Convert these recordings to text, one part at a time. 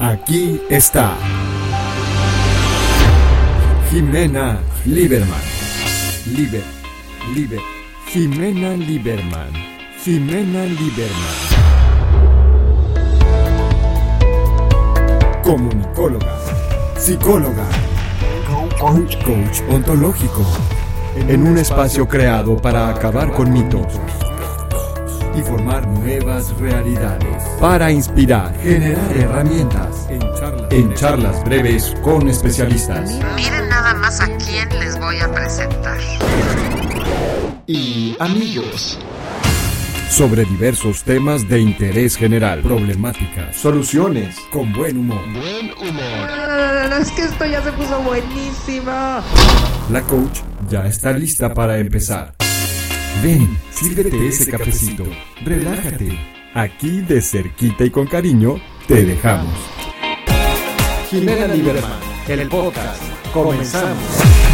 Aquí está. Jimena Lieberman. Liber, Liber. Jimena Lieberman. Jimena Lieberman. Comunicóloga. Psicóloga. Coach, coach ontológico. En un espacio creado para acabar con mitos y formar nuevas realidades. Para inspirar, generar herramientas. En charlas, breves con especialistas. Miren nada más a quién les voy a presentar. Y amigos. Sobre diversos temas de interés general, problemáticas, soluciones, con buen humor. Buen humor. es que esto ya se puso buenísimo. La coach ya está lista para empezar. Ven, sírvete ese cafecito, relájate. Aquí de cerquita y con cariño te dejamos. Jimena Lieberman, el podcast. Comenzamos.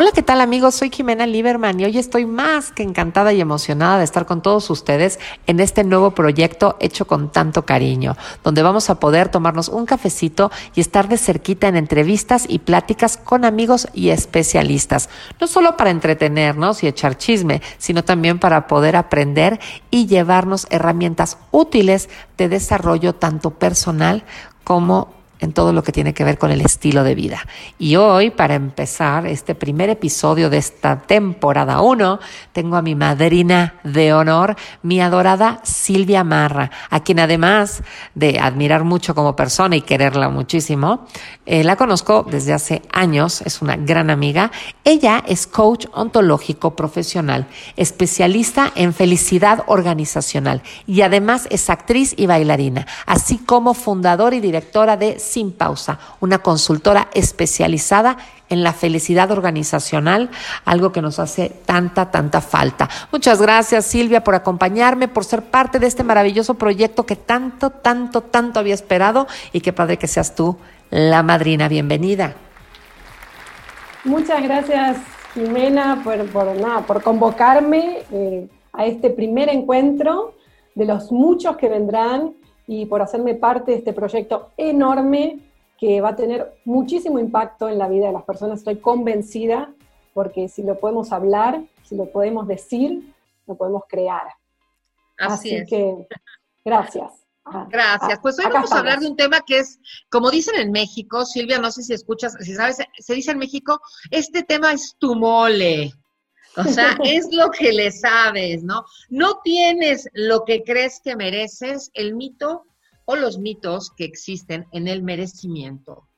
Hola, ¿qué tal amigos? Soy Jimena Lieberman y hoy estoy más que encantada y emocionada de estar con todos ustedes en este nuevo proyecto hecho con tanto cariño, donde vamos a poder tomarnos un cafecito y estar de cerquita en entrevistas y pláticas con amigos y especialistas, no solo para entretenernos y echar chisme, sino también para poder aprender y llevarnos herramientas útiles de desarrollo tanto personal como en todo lo que tiene que ver con el estilo de vida. Y hoy, para empezar este primer episodio de esta temporada 1, tengo a mi madrina de honor, mi adorada Silvia Marra, a quien además de admirar mucho como persona y quererla muchísimo, eh, la conozco desde hace años, es una gran amiga. Ella es coach ontológico profesional, especialista en felicidad organizacional y además es actriz y bailarina, así como fundadora y directora de sin Pausa, una consultora especializada en la felicidad organizacional, algo que nos hace tanta, tanta falta. Muchas gracias Silvia por acompañarme, por ser parte de este maravilloso proyecto que tanto, tanto, tanto había esperado y qué padre que seas tú la madrina. Bienvenida. Muchas gracias Jimena por, convocarme eh, a este primer encuentro de los muchos que vendrán y por hacerme parte de este proyecto enorme que va a tener muchísimo impacto en la vida de las personas. Estoy convencida porque si lo podemos hablar, si lo podemos decir, lo podemos crear. Así, que, gracias. Gracias. Pues hoy vamos a hablar de un tema que es, como dicen en México, Silvia, no sé si escuchas, si sabes, se dice en México, este tema es tu mole. O sea, es lo que le sabes, ¿no? No tienes lo que crees que mereces, el mito o los mitos que existen en el merecimiento.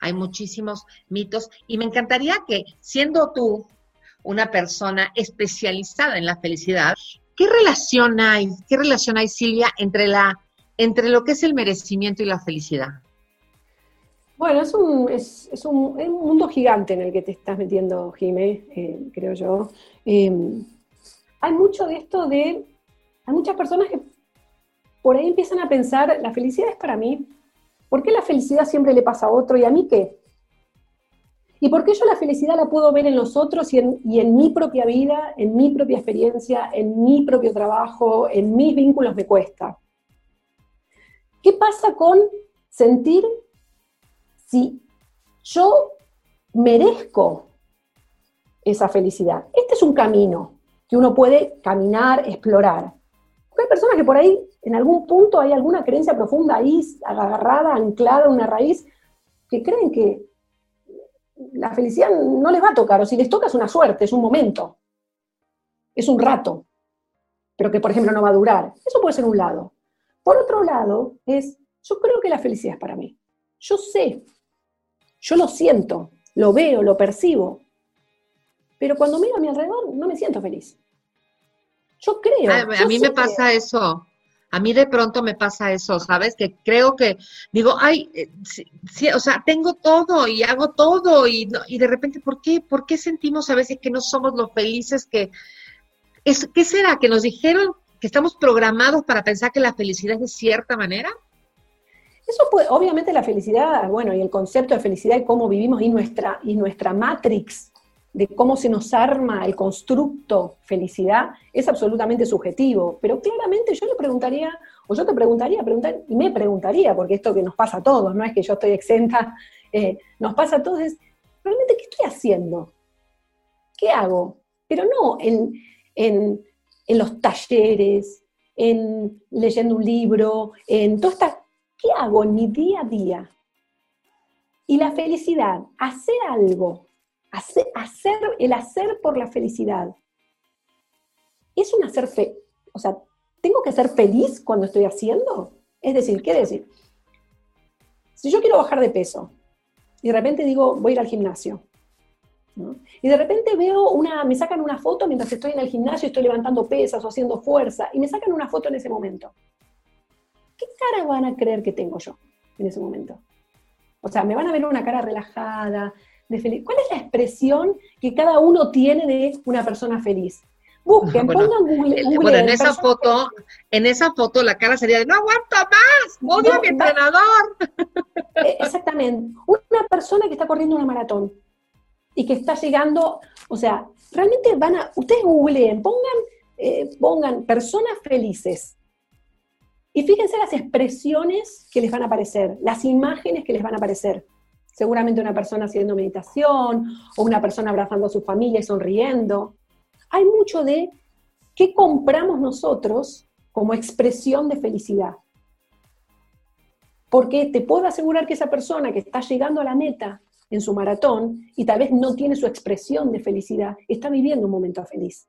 Hay muchísimos mitos y me encantaría que, siendo tú una persona especializada en la felicidad, ¿qué relación hay, qué relación hay, Silvia, entre, la, entre lo que es el merecimiento y la felicidad? Bueno, es un, es, es, un, mundo gigante en el que te estás metiendo, Jimé, eh, creo yo. Em, hay mucho de esto de, hay muchas personas que por ahí empiezan a pensar, la felicidad es para mí, ¿por qué la felicidad siempre le pasa a otro y a mí qué? ¿Y por qué yo la felicidad la puedo ver en los otros y en, y en mi propia vida, en mi propia experiencia, en mi propio trabajo, en mis vínculos me cuesta? ¿Qué pasa con sentir si yo merezco esa felicidad. Este es un camino que uno puede caminar, explorar. hay personas que por ahí, en algún punto, hay alguna creencia profunda ahí, agarrada, anclada una raíz, que creen que la felicidad no les va a tocar, o si les toca es una suerte, es un momento, es un rato, pero que por ejemplo no va a durar. Eso puede ser un lado. Por otro lado, es, yo creo que la felicidad es para mí. Yo sé yo lo siento, lo veo, lo percibo. Pero cuando miro a mi alrededor, no me siento feliz. Yo creo. A, mí me pasa eso. A mí de pronto me pasa eso, ¿sabes? Que creo que digo, ay, eh, o sea, tengo todo y hago todo y, y de repente, ¿por qué? ¿Por qué sentimos a veces que no somos lo felices que... Es, ¿Qué será? ¿Que nos dijeron que estamos programados para pensar que la felicidad es de cierta manera? Eso puede, obviamente la felicidad, bueno, y el concepto de felicidad y cómo vivimos y nuestra, y nuestra matrix de cómo se nos arma el constructo felicidad es absolutamente subjetivo, pero claramente yo le preguntaría, o yo te preguntaría, preguntar, y me preguntaría, porque esto que nos pasa a todos, no es que yo estoy exenta, eh, nos pasa a todos, es, ¿realmente qué estoy haciendo? ¿Qué hago? Pero no en, en, en los talleres, en leyendo un libro, en todo esta, ¿qué hago en mi día a día? Y la felicidad, hacer algo, hacer, hacer el hacer por la felicidad, es un hacer fe, o sea, ¿tengo que ser feliz cuando estoy haciendo? Es decir, ¿qué decir? Si yo quiero bajar de peso y de repente digo, voy a ir al gimnasio, y de repente veo una, me sacan una foto mientras estoy en el gimnasio, estoy levantando pesas o haciendo fuerza, y me sacan una foto en ese momento. ¿Qué cara van a creer que tengo yo en ese momento? O sea, me van a ver una cara relajada, de feliz. ¿Cuál es la expresión que cada uno tiene de una persona feliz? Busquen, pongan Google. bueno, en esa foto, en esa foto la cara sería de no aguanto más, odio a mi entrenador. Eh, exactamente. Una persona que está corriendo una maratón y que está llegando, o sea, realmente van a, ustedes googleen, pongan, eh, pongan personas felices. Y fíjense las expresiones que les van a aparecer, las imágenes que les van a aparecer. Seguramente una persona haciendo meditación o una persona abrazando a su familia y sonriendo. Hay mucho de qué compramos nosotros como expresión de felicidad. Porque te puedo asegurar que esa persona que está llegando a la meta en su maratón y tal vez no tiene su expresión de felicidad, está viviendo un momento feliz.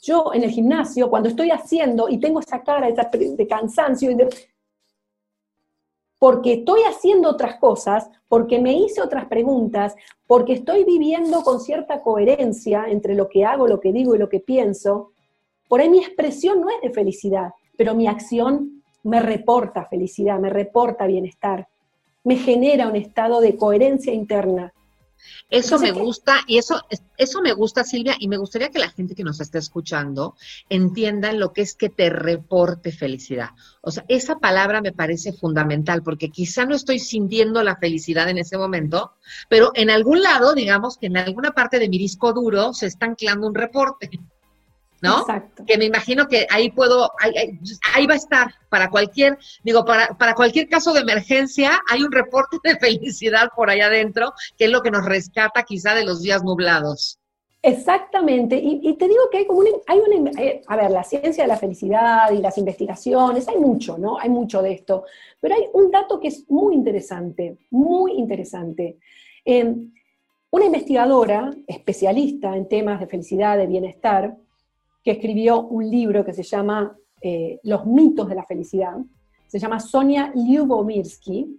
Yo en el gimnasio, cuando estoy haciendo y tengo esa cara de cansancio, porque estoy haciendo otras cosas, porque me hice otras preguntas, porque estoy viviendo con cierta coherencia entre lo que hago, lo que digo y lo que pienso, por ahí mi expresión no es de felicidad, pero mi acción me reporta felicidad, me reporta bienestar me genera un estado de coherencia interna. Eso me gusta y eso, eso me gusta, Silvia, y me gustaría que la gente que nos esté escuchando entienda lo que es que te reporte felicidad. O sea, esa palabra me parece fundamental porque quizá no estoy sintiendo la felicidad en ese momento, pero en algún lado, digamos que en alguna parte de mi disco duro se está anclando un reporte. ¿No? Exacto. Que me imagino que ahí puedo, ahí, va a estar para cualquier, digo, para, para cualquier caso de emergencia, hay un reporte de felicidad por allá adentro, que es lo que nos rescata quizá de los días nublados. Exactamente, y, te digo que hay como una, hay una, eh, a ver, la ciencia de la felicidad y las investigaciones, hay mucho, ¿no? Hay mucho de esto, pero hay un dato que es muy interesante, muy interesante. Em, una investigadora especialista en temas de felicidad, de bienestar, que escribió un libro que se llama eh, Los mitos de la felicidad. Se llama Sonia Lyubomirsky.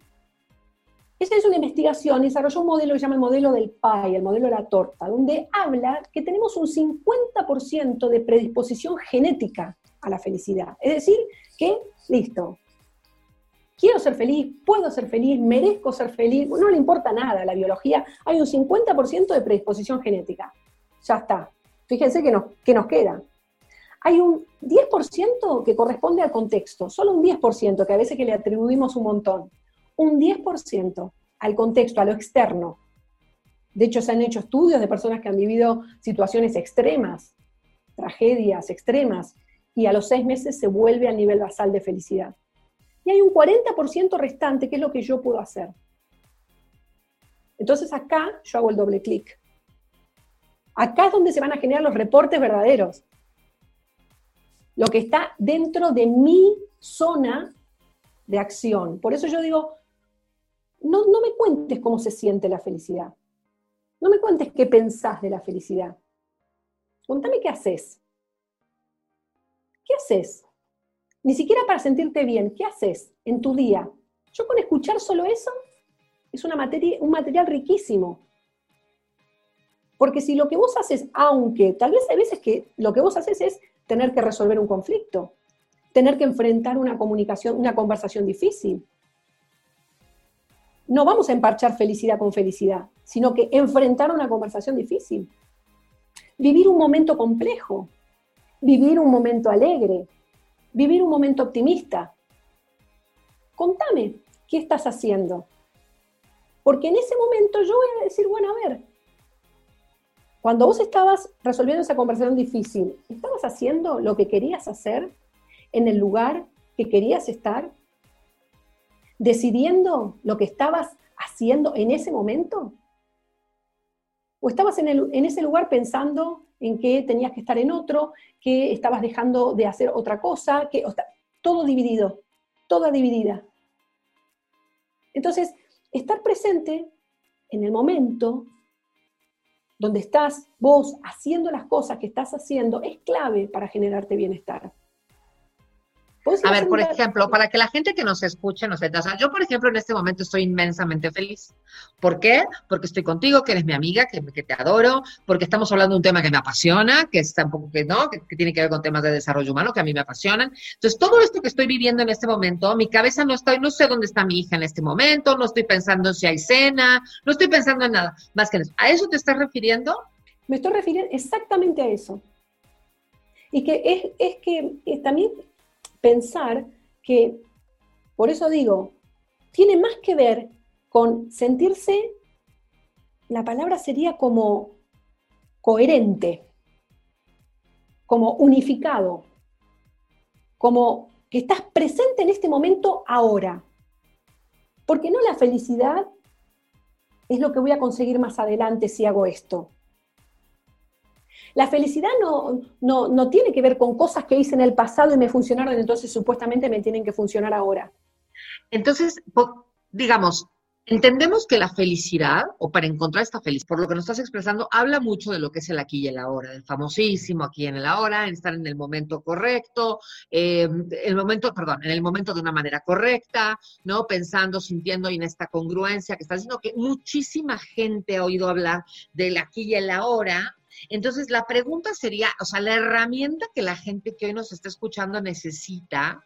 Ella hizo una investigación y desarrolló un modelo que se llama el modelo del pie, el modelo de la torta, donde habla que tenemos un 50% de predisposición genética a la felicidad. Es decir, que, listo, quiero ser feliz, puedo ser feliz, merezco ser feliz, no le importa nada la biología, hay un 50% de predisposición genética. Ya está. Fíjense que nos, que nos queda hay un 10% que corresponde al contexto, solo un 10%, que a veces que le atribuimos un montón, un 10% al contexto, a lo externo. De hecho, se han hecho estudios de personas que han vivido situaciones extremas, tragedias extremas, y a los seis meses se vuelve al nivel basal de felicidad. Y hay un 40% restante, que es lo que yo puedo hacer. Entonces acá yo hago el doble clic. Acá es donde se van a generar los reportes verdaderos lo que está dentro de mi zona de acción. Por eso yo digo, no, no me cuentes cómo se siente la felicidad. No me cuentes qué pensás de la felicidad. Contame qué haces. ¿Qué haces? Ni siquiera para sentirte bien. ¿Qué haces en tu día? Yo con escuchar solo eso es una materia, un material riquísimo. Porque si lo que vos haces, aunque tal vez hay veces que lo que vos haces es tener que resolver un conflicto, tener que enfrentar una comunicación, una conversación difícil. No vamos a emparchar felicidad con felicidad, sino que enfrentar una conversación difícil. Vivir un momento complejo, vivir un momento alegre, vivir un momento optimista. Contame, ¿qué estás haciendo? Porque en ese momento yo voy a decir, bueno, a ver, Cuando vos estabas resolviendo esa conversación difícil, ¿estabas haciendo lo que querías hacer en el lugar que querías estar? ¿Decidiendo lo que estabas haciendo en ese momento? ¿O estabas en, en ese lugar pensando en que tenías que estar en otro, que estabas dejando de hacer otra cosa, que todo dividido, toda dividida. Entonces, estar presente en el momento donde estás vos haciendo las cosas que estás haciendo es clave para generarte bienestar. A ver, por ejemplo, para que la gente que nos escuche nos entienda, yo por ejemplo en este momento estoy inmensamente feliz. ¿Por qué? Porque estoy contigo, que eres mi amiga, que, te adoro, porque estamos hablando de un tema que me apasiona, que está un poco que no, que, tiene que ver con temas de desarrollo humano que a mí me apasionan. Entonces, todo esto que estoy viviendo en este momento, mi cabeza no está, no sé dónde está mi hija en este momento, no estoy pensando en si hay cena, no estoy pensando en nada más que en eso. ¿A eso te estás refiriendo? Me estoy refiriendo exactamente a eso. Y que es, es que eh, también pensar que, por eso digo, tiene más que ver con sentirse, la palabra sería como coherente, como unificado, como que estás presente en este momento ahora. Porque no la felicidad es lo que voy a conseguir más adelante si hago esto. La felicidad no, no, tiene que ver con cosas que hice en el pasado y me funcionaron, entonces supuestamente me tienen que funcionar ahora. Entonces, digamos, entendemos que la felicidad, o para encontrar esta felicidad, por lo que nos estás expresando, habla mucho de lo que es el aquí y el ahora, del famosísimo aquí en el ahora, en estar en el momento correcto, eh, el momento, perdón, en el momento de una manera correcta, ¿no? Pensando, sintiendo y en esta congruencia que está diciendo que muchísima gente ha oído hablar del aquí y el ahora, entonces, la pregunta sería, o sea, la herramienta que la gente que hoy nos está escuchando necesita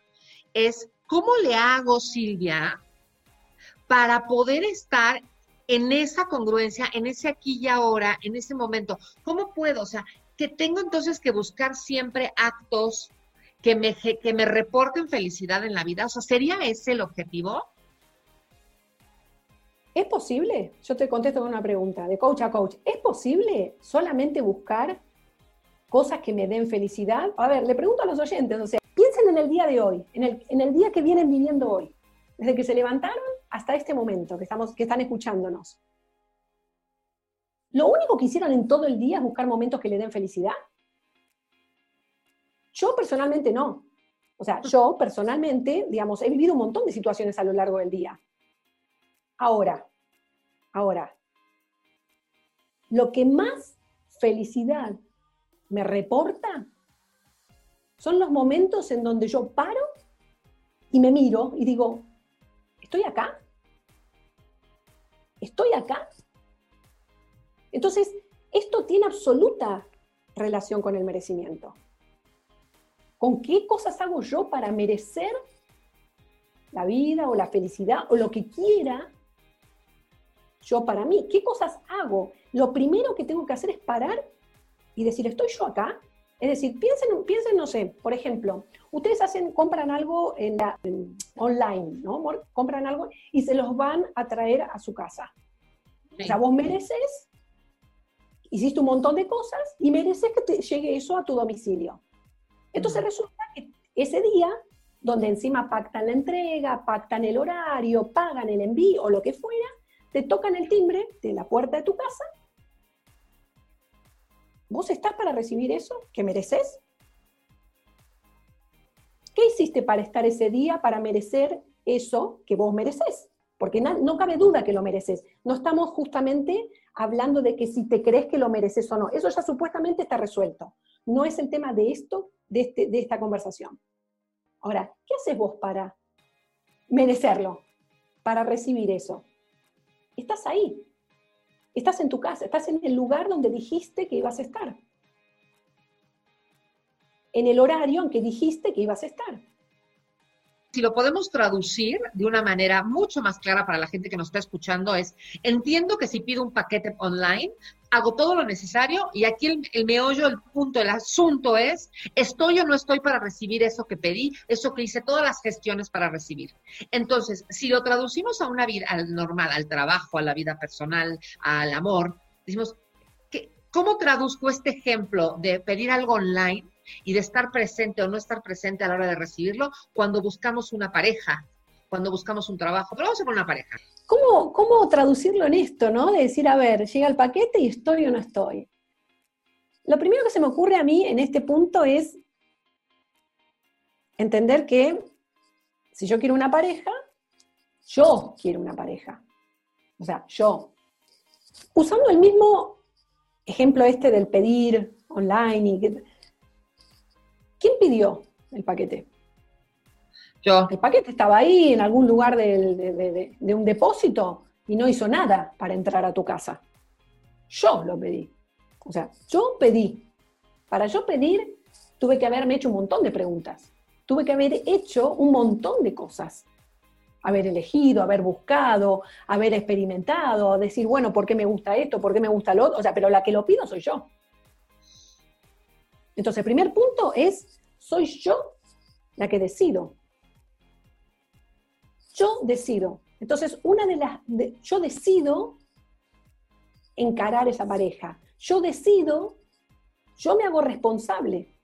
es, ¿cómo le hago, Silvia, para poder estar en esa congruencia, en ese aquí y ahora, en ese momento? ¿Cómo puedo? O sea, que tengo entonces que buscar siempre actos que me, que me reporten felicidad en la vida. O sea, ¿sería ese el objetivo? ¿Es posible? Yo te contesto con una pregunta, de coach a coach. ¿Es posible solamente buscar cosas que me den felicidad? A ver, le pregunto a los oyentes, o sea, piensen en el día de hoy, en el, en el día que vienen viviendo hoy, desde que se levantaron hasta este momento que, estamos, que están escuchándonos. ¿Lo único que hicieron en todo el día es buscar momentos que le den felicidad? Yo personalmente no. O sea, yo personalmente, digamos, he vivido un montón de situaciones a lo largo del día. Ahora, ahora, lo que más felicidad me reporta son los momentos en donde yo paro y me miro y digo, ¿estoy acá? ¿Estoy acá? Entonces, esto tiene absoluta relación con el merecimiento. ¿Con qué cosas hago yo para merecer la vida o la felicidad o lo que quiera yo para mí. ¿Qué cosas hago? Lo primero que tengo que hacer es parar y decir, ¿estoy yo acá? Es decir, piensen, piensen no sé, por ejemplo, ustedes hacen, compran algo en la, online, ¿no? Compran algo y se los van a traer a su casa. O sea, vos mereces, hiciste un montón de cosas y mereces que te llegue eso a tu domicilio. Entonces resulta que ese día, donde encima pactan la entrega, pactan el horario, pagan el envío o lo que fuera, te tocan el timbre de la puerta de tu casa. ¿Vos estás para recibir eso que mereces? ¿Qué hiciste para estar ese día para merecer eso que vos mereces? Porque no, cabe duda que lo mereces. No estamos justamente hablando de que si te crees que lo mereces o no. Eso ya supuestamente está resuelto. No es el tema de esto, de, este, de esta conversación. Ahora, ¿qué haces vos para merecerlo? Para recibir eso estás ahí. Estás en tu casa, estás en el lugar donde dijiste que ibas a estar. En el horario en que dijiste que ibas a estar si lo podemos traducir de una manera mucho más clara para la gente que nos está escuchando, es, entiendo que si pido un paquete online, hago todo lo necesario y aquí el, meollo, el punto, el asunto es, ¿estoy o no estoy para recibir eso que pedí, eso que hice todas las gestiones para recibir? Entonces, si lo traducimos a una vida al normal, al trabajo, a la vida personal, al amor, decimos, ¿cómo traduzco este ejemplo de pedir algo online y de estar presente o no estar presente a la hora de recibirlo cuando buscamos una pareja, cuando buscamos un trabajo? Pero vamos a poner una pareja. ¿Cómo, ¿Cómo traducirlo en esto, no? De decir, a ver, llega el paquete y estoy o no estoy. Lo primero que se me ocurre a mí en este punto es entender que si yo quiero una pareja, yo quiero una pareja. O sea, yo. Usando el mismo ejemplo este del pedir online. Y ¿Quién pidió el paquete? Yo. El paquete estaba ahí en algún lugar de, de un depósito y no hizo nada para entrar a tu casa. Yo lo pedí. O sea, yo pedí. Para yo pedir, tuve que haberme hecho un montón de preguntas. Tuve que haber hecho un montón de cosas haber elegido, haber buscado, haber experimentado, decir, bueno, ¿por qué me gusta esto? ¿Por qué me gusta lo otro? O sea, pero la que lo pido soy yo. Entonces, el primer punto es, soy yo la que decido. Yo decido. Entonces, una de las, yo decido encarar esa pareja. Yo decido, yo me hago responsable.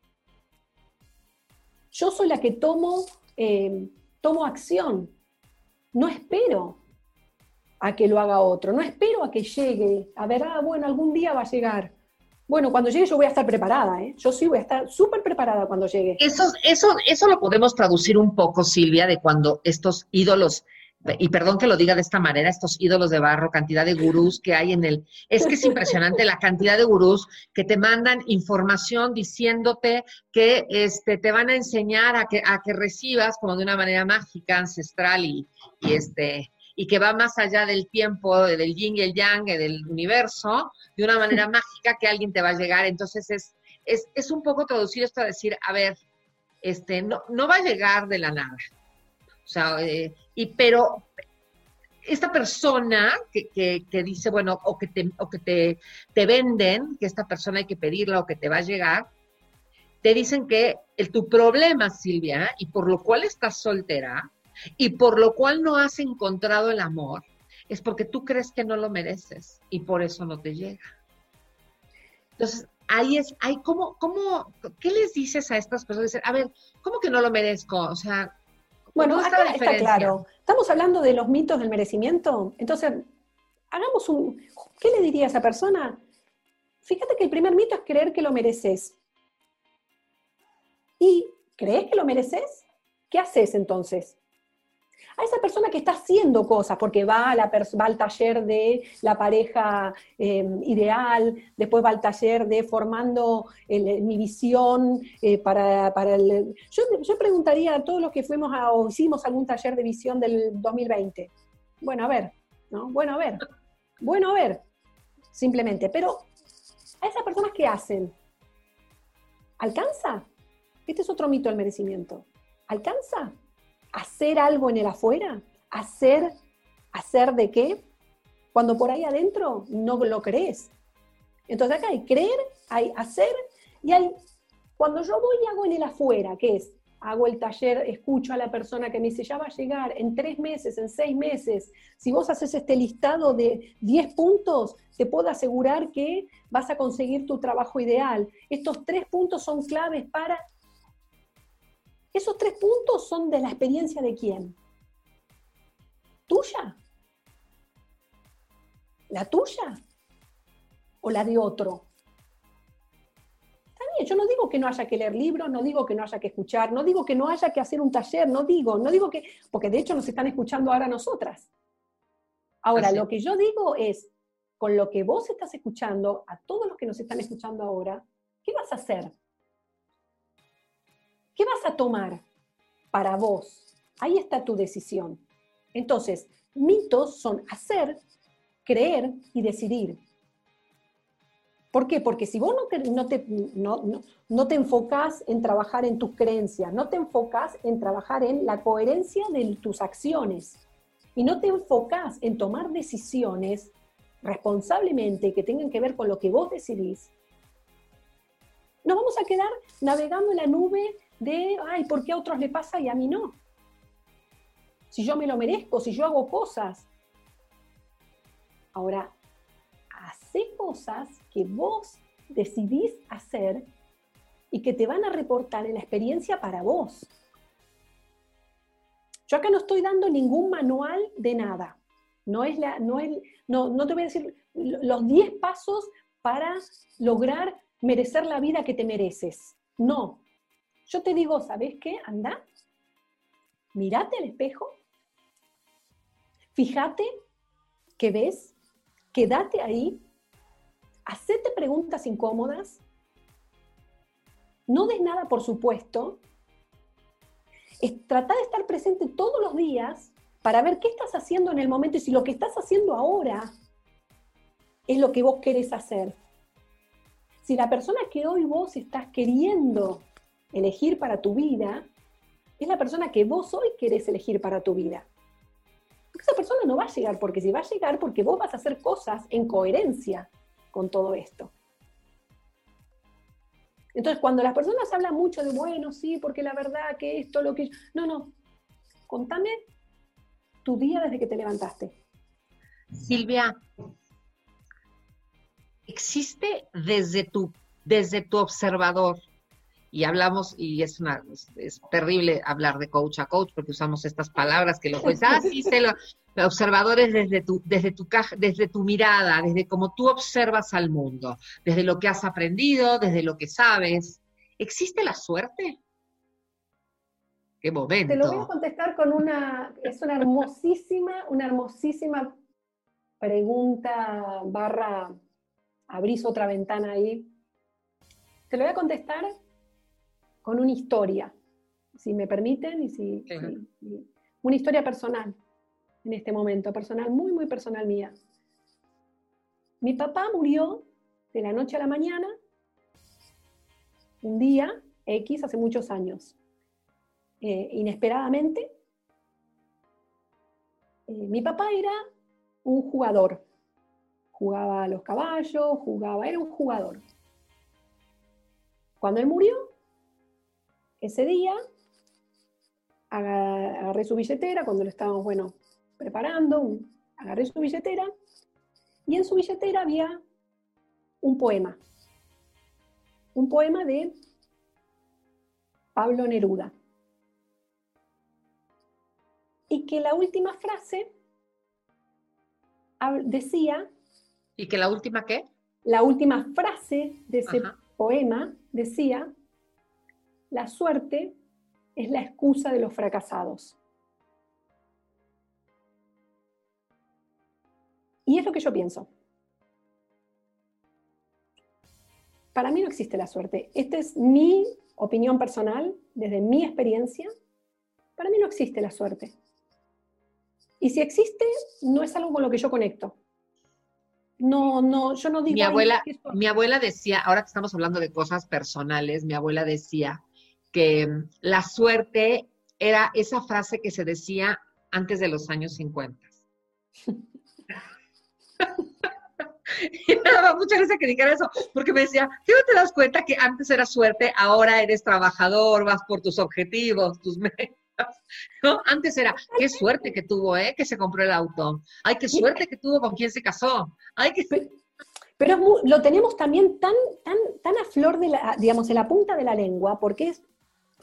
Yo soy la que tomo, eh, tomo acción no espero a que lo haga otro, no espero a que llegue, a ver, ah, bueno, algún día va a llegar. Bueno, cuando llegue yo voy a estar preparada, ¿eh? Yo sí voy a estar súper preparada cuando llegue. Eso, eso, eso lo podemos traducir un poco, Silvia, de cuando estos ídolos y perdón que lo diga de esta manera, estos ídolos de barro, cantidad de gurús que hay en el... Es que es impresionante la cantidad de gurús que te mandan información diciéndote que este, te van a enseñar a que, a que recibas como de una manera mágica, ancestral y, y este y que va más allá del tiempo, del yin y el yang, del universo, de una manera mágica que alguien te va a llegar. Entonces es, es, es un poco traducir esto a decir, a ver, este, no, no va a llegar de la nada. O sea, eh, y pero esta persona que, que, dice, bueno, o que, te, o que te, te venden, que esta persona hay que pedirla o que te va a llegar, te dicen que el, tu problema, Silvia, y por lo cual estás soltera, y por lo cual no has encontrado el amor, es porque tú crees que no lo mereces y por eso no te llega. Entonces, ahí es, hay como, ¿cómo, qué les dices a estas personas? A ver, ¿cómo que no lo merezco? O sea, bueno, acá está claro. Estamos hablando de los mitos del merecimiento. Entonces, hagamos un. ¿Qué le diría a esa persona? Fíjate que el primer mito es creer que lo mereces. ¿Y crees que lo mereces? ¿Qué haces entonces? A esa persona que está haciendo cosas, porque va, a la al taller de la pareja em, ideal, después va al taller de formando mi visión eh, para, el... Yo, yo, preguntaría a todos los que fuimos a, o hicimos algún taller de visión del 2020. Bueno, a ver, ¿no? Bueno, a ver, bueno, a ver, simplemente. Pero a esas personas que hacen, ¿alcanza? Este es otro mito del merecimiento. ¿Alcanza? Hacer algo en el afuera, hacer, hacer de qué, cuando por ahí adentro no lo crees. Entonces acá hay creer, hay hacer y hay, cuando yo voy y hago en el afuera, ¿qué es? Hago el taller, escucho a la persona que me dice, ya va a llegar en tres meses, en seis meses. Si vos haces este listado de 10 puntos, te puedo asegurar que vas a conseguir tu trabajo ideal. Estos tres puntos son claves para esos tres puntos son de la experiencia de quién? ¿Tuya? ¿La tuya? ¿O la de otro? Está bien, yo no digo que no haya que leer libros, no digo que no haya que escuchar, no digo que no haya que hacer un taller, no digo, no digo que, porque de hecho nos están escuchando ahora nosotras. Ahora, lo que yo digo es, con lo que vos estás escuchando, a todos los que nos están escuchando ahora, ¿qué vas a hacer? ¿Qué vas a tomar para vos? Ahí está tu decisión. Entonces, mitos son hacer, creer y decidir. ¿Por qué? Porque si vos no te, no te, no, te enfocas en trabajar en tus creencias, no te enfocas en trabajar en la coherencia de tus acciones y no te enfocas en tomar decisiones responsablemente que tengan que ver con lo que vos decidís, nos vamos a quedar navegando en la nube de, ay, ¿por qué a otros le pasa y a mí no? Si yo me lo merezco, si yo hago cosas. Ahora, Hacé cosas que vos decidís hacer y que te van a reportar en la experiencia para vos. Yo acá no estoy dando ningún manual de nada. No, es la, no, es, no, no te voy a decir los 10 pasos para lograr merecer la vida que te mereces. No. Yo te digo, ¿sabes qué? Anda, mirate al espejo, fíjate qué ves, quédate ahí, hacete preguntas incómodas, no des nada por supuesto, trata de estar presente todos los días para ver qué estás haciendo en el momento y si lo que estás haciendo ahora es lo que vos querés hacer. Si la persona que hoy vos estás queriendo elegir para tu vida es la persona que vos hoy querés elegir para tu vida. Porque esa persona no va a llegar, porque si va a llegar, porque vos vas a hacer cosas en coherencia con todo esto. Entonces, cuando las personas hablan mucho de, bueno, sí, porque la verdad que esto, lo que... No, no. Contame tu día desde que te levantaste. Silvia, existe desde tu, desde tu observador, y hablamos, y es una, es, terrible hablar de coach a coach porque usamos estas palabras que lo pues, ah, sí, sé lo, observadores desde tu, desde tu caja, desde tu mirada, desde cómo tú observas al mundo, desde lo que has aprendido, desde lo que sabes. ¿Existe la suerte? Qué momento. Te lo voy a contestar con una, es una hermosísima, una hermosísima pregunta barra, abrís otra ventana ahí. Te lo voy a contestar con una historia, si me permiten, y si, una historia personal en este momento, personal, muy, muy personal mía. Mi papá murió de la noche a la mañana, un día X, hace muchos años, eh, inesperadamente. Eh, mi papá era un jugador, jugaba a los caballos, jugaba, era un jugador. Cuando él murió, ese día agarré su billetera, cuando lo estábamos, bueno, preparando, agarré su billetera y en su billetera había un poema. Un poema de Pablo Neruda. Y que la última frase decía... ¿Y que la última qué? La última frase de ese poema decía, la suerte es la excusa de los fracasados. Y es lo que yo pienso. Para mí no existe la suerte. Esta es mi opinión personal, desde mi experiencia. Para mí no existe la suerte. Y si existe, no es algo con lo que yo conecto. No, no, yo no digo. Mi abuela, mi abuela decía, ahora que estamos hablando de cosas personales, mi abuela decía, que la suerte era esa frase que se decía antes de los años 50. y me daba mucha risa que dijera eso, porque me decía, ¿qué no te das cuenta que antes era suerte, ahora eres trabajador, vas por tus objetivos, tus metas? ¿No? Antes era, qué suerte que tuvo, ¿eh? Que se compró el auto. Ay, qué suerte que tuvo con quien se casó. Ay, qué... Pero lo tenemos también tan, tan, tan a flor de la, digamos, en la punta de la lengua, porque es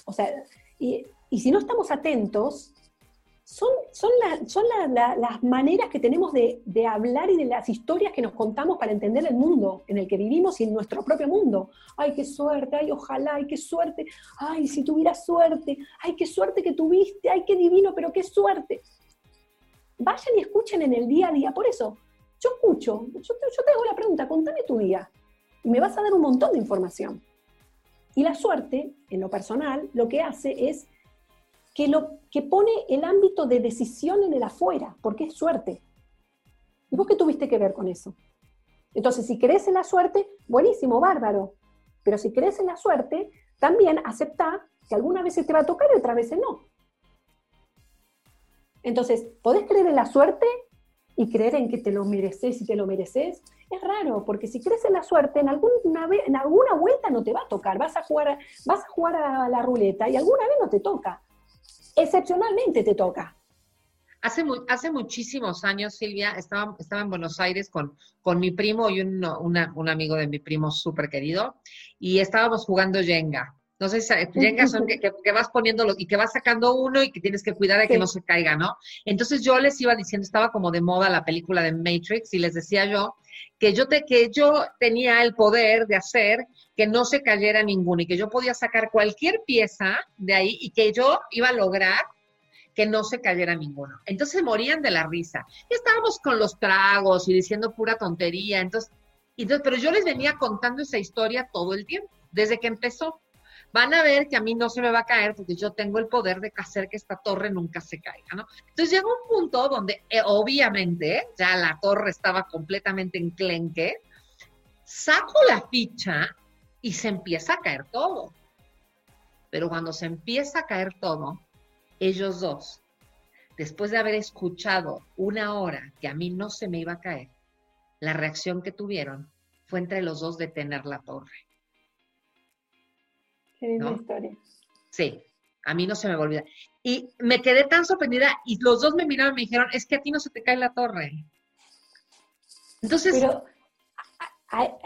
o sea, y, si no estamos atentos, son, son, las maneras que tenemos de, hablar y de las historias que nos contamos para entender el mundo en el que vivimos y en nuestro propio mundo. Ay, qué suerte, ay, ojalá, ay, qué suerte, ay, si tuvieras suerte, ay, qué suerte que tuviste, ay, qué divino, pero qué suerte. Vayan y escuchen en el día a día. Por eso, yo escucho, yo yo te hago la pregunta, contame tu día. Y me vas a dar un montón de información. Y la suerte, en lo personal, lo que hace es que, lo, que pone el ámbito de decisión en el afuera, porque es suerte. ¿Y vos qué tuviste que ver con eso? Entonces, si crees en la suerte, buenísimo, bárbaro. Pero si crees en la suerte, también acepta que alguna vez te va a tocar y otras veces no. Entonces, ¿podés creer en la suerte y creer en que te lo mereces y te lo mereces? Es raro, porque si crees en la suerte, en alguna, vez, en alguna vuelta no te va a tocar, vas a, jugar, vas a jugar a la ruleta y alguna vez no te toca. Excepcionalmente te toca. Hace, hace muchísimos años, Silvia, estaba, estaba en Buenos Aires con, con mi primo y un, un amigo de mi primo súper querido, y estábamos jugando Jenga. No sé si Jenga son que, que, vas poniendo y que vas sacando uno y que tienes que cuidar de que no se caiga, ¿no? Entonces yo les iba diciendo, estaba como de moda la película de Matrix, y les decía yo que yo, te, que yo tenía el poder de hacer que no se cayera ninguno y que yo podía sacar cualquier pieza de ahí y que yo iba a lograr que no se cayera ninguno. Entonces morían de la risa. Y estábamos con los tragos y diciendo pura tontería. Entonces, pero yo les venía contando esa historia todo el tiempo, desde que empezó. Van a ver que a mí no se me va a caer porque yo tengo el poder de hacer que esta torre nunca se caiga, ¿no? Entonces llega un punto donde eh, obviamente ya la torre estaba completamente enclenque, saco la ficha y se empieza a caer todo. Pero cuando se empieza a caer todo, ellos dos, después de haber escuchado una hora que a mí no se me iba a caer, la reacción que tuvieron fue entre los dos detener la torre. Qué linda historia. Sí, a mí no se me va a olvidar. Y me quedé tan sorprendida y los dos me miraron y me dijeron, es que a ti no se te cae la torre. Entonces... Pero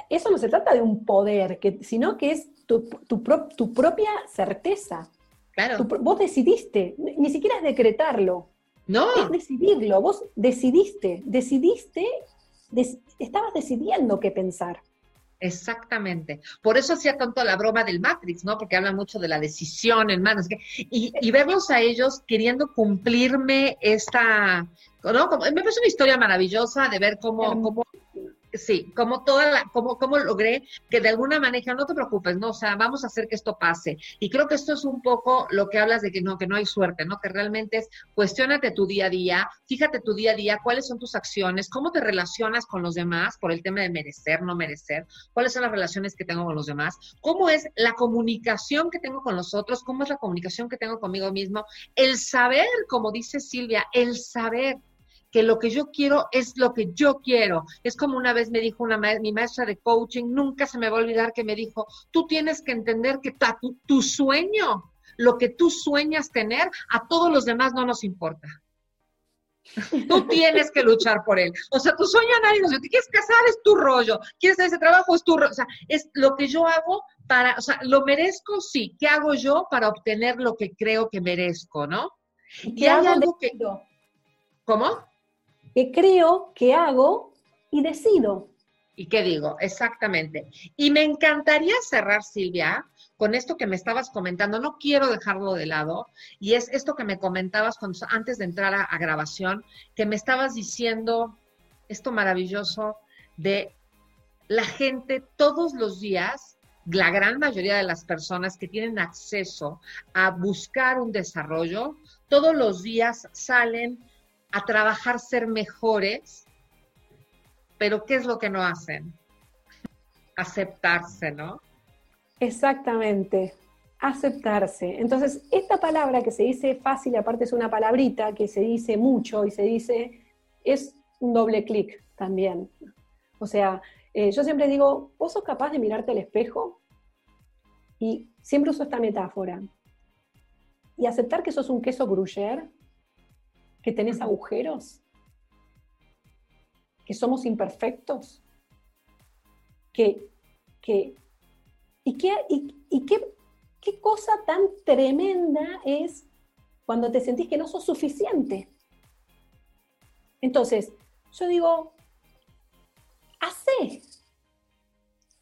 eso no se trata de un poder, que, sino que es tu, tu, tu propia certeza vos decidiste, ni siquiera es decretarlo. No. Es decidirlo. Vos decidiste, decidiste, estabas decidiendo qué pensar. Exactamente. Por eso hacía tanto la broma del Matrix, ¿no? Porque habla mucho de la decisión en manos. Y, y verlos a ellos queriendo cumplirme esta, ¿no? me parece una historia maravillosa de ver cómo, cómo Sí, como toda la, como, como logré que de alguna manera, no te preocupes, no, o sea, vamos a hacer que esto pase. Y creo que esto es un poco lo que hablas de que no, que no hay suerte, ¿no? Que realmente es cuestionate tu día a día, fíjate tu día a día, cuáles son tus acciones, cómo te relacionas con los demás por el tema de merecer, no merecer, cuáles son las relaciones que tengo con los demás, cómo es la comunicación que tengo con los otros, cómo es la comunicación que tengo conmigo mismo, el saber, como dice Silvia, el saber que lo que yo quiero es lo que yo quiero. Es como una vez me dijo una mi maestra de coaching, nunca se me va a olvidar que me dijo, tú tienes que entender que tu, tu sueño, lo que tú sueñas tener, a todos los demás no nos importa. Tú tienes que luchar por él. O sea, tu sueño a nadie, si te quieres casar es tu rollo, quieres hacer ese trabajo es tu rollo. O sea, es lo que yo hago para, o sea, lo merezco, sí. ¿Qué hago yo para obtener lo que creo que merezco, no? Y, hay algo que... ¿Cómo? Creo, que hago y decido. ¿Y qué digo? Exactamente. Y me encantaría cerrar, Silvia, con esto que me estabas comentando. No quiero dejarlo de lado. Y es esto que me comentabas antes de entrar a, grabación, que me estabas diciendo esto maravilloso de la gente todos los días la gran mayoría de las personas que tienen acceso a buscar un desarrollo, todos los días salen a trabajar ser mejores, pero ¿qué es lo que no hacen? Aceptarse, ¿no? Exactamente, aceptarse. Entonces, esta palabra que se dice fácil, aparte es una palabrita que se dice mucho y se dice, es un doble clic también. O sea, eh, yo siempre digo, vos sos capaz de mirarte al espejo y siempre uso esta metáfora. Y aceptar que sos un queso gruyere que tenés agujeros, que somos imperfectos, que, que y, qué, y, qué, qué cosa tan tremenda es cuando te sentís que no sos suficiente. Entonces, yo digo, hace,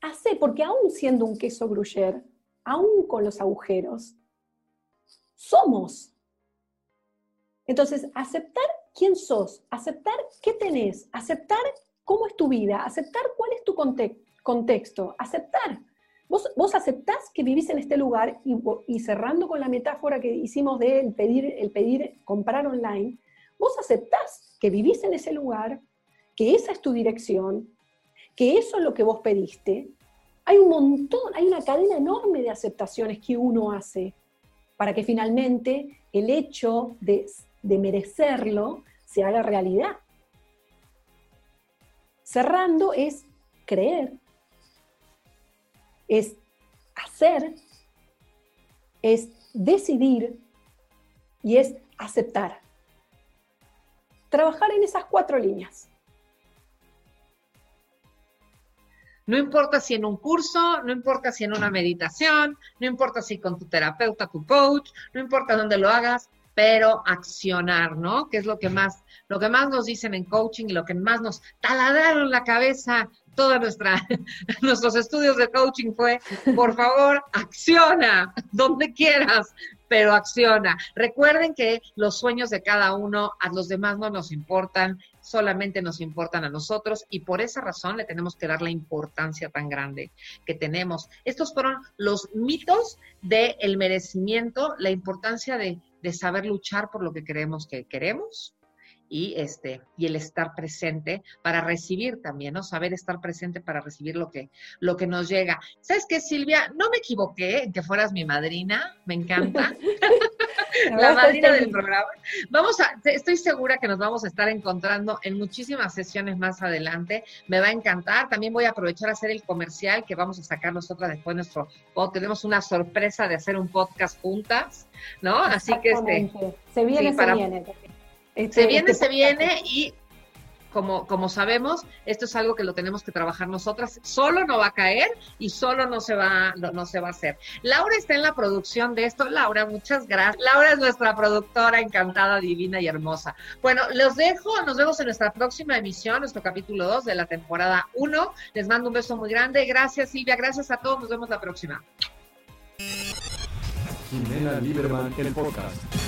hace, porque aún siendo un queso gruyere, aún con los agujeros, somos entonces, aceptar quién sos, aceptar qué tenés, aceptar cómo es tu vida, aceptar cuál es tu contexto, aceptar. Vos, vos aceptás que vivís en este lugar y, cerrando con la metáfora que hicimos de el pedir, el pedir comprar online, vos aceptás que vivís en ese lugar, que esa es tu dirección, que eso es lo que vos pediste. Hay un montón, hay una cadena enorme de aceptaciones que uno hace para que finalmente el hecho de de merecerlo se haga realidad. Cerrando es creer, es hacer, es decidir y es aceptar. trabajar en esas cuatro líneas. No importa si en un curso, no importa si en una meditación, no importa si con tu terapeuta, tu coach, no importa dónde lo hagas, pero accionar, ¿no? Que es lo que más, lo que más nos dicen en coaching y lo que más nos taladraron la cabeza nuestra, nuestros estudios de coaching fue, por favor, acciona donde quieras, pero acciona. Recuerden que los sueños de cada uno a los demás no nos importan, solamente nos importan a nosotros y por esa razón le tenemos que dar la importancia tan grande que tenemos. Estos fueron los mitos del merecimiento, la importancia de, de saber luchar por lo que creemos que queremos, y este y el estar presente para recibir también, ¿no? Saber estar presente para recibir lo que lo que nos llega. ¿Sabes qué, Silvia? No me equivoqué en que fueras mi madrina, me encanta. la madrina del programa. Vamos a estoy segura que nos vamos a estar encontrando en muchísimas sesiones más adelante. Me va a encantar. También voy a aprovechar a hacer el comercial que vamos a sacar nosotros después de nuestro podcast. Tenemos una sorpresa de hacer un podcast juntas, ¿no? Así que este se viene, se viene. Este, se viene, este se viene y como, sabemos, esto es algo que lo tenemos que trabajar nosotras. Solo no va a caer y solo no se va, no, se va a hacer. Laura está en la producción de esto. Laura, muchas gracias. Laura es nuestra productora encantada, divina y hermosa. Bueno, los dejo. Nos vemos en nuestra próxima emisión, nuestro capítulo 2 de la temporada 1. Les mando un beso muy grande. Gracias, Silvia. Gracias a todos. Nos vemos la próxima. Jimena Lieberman, el podcast.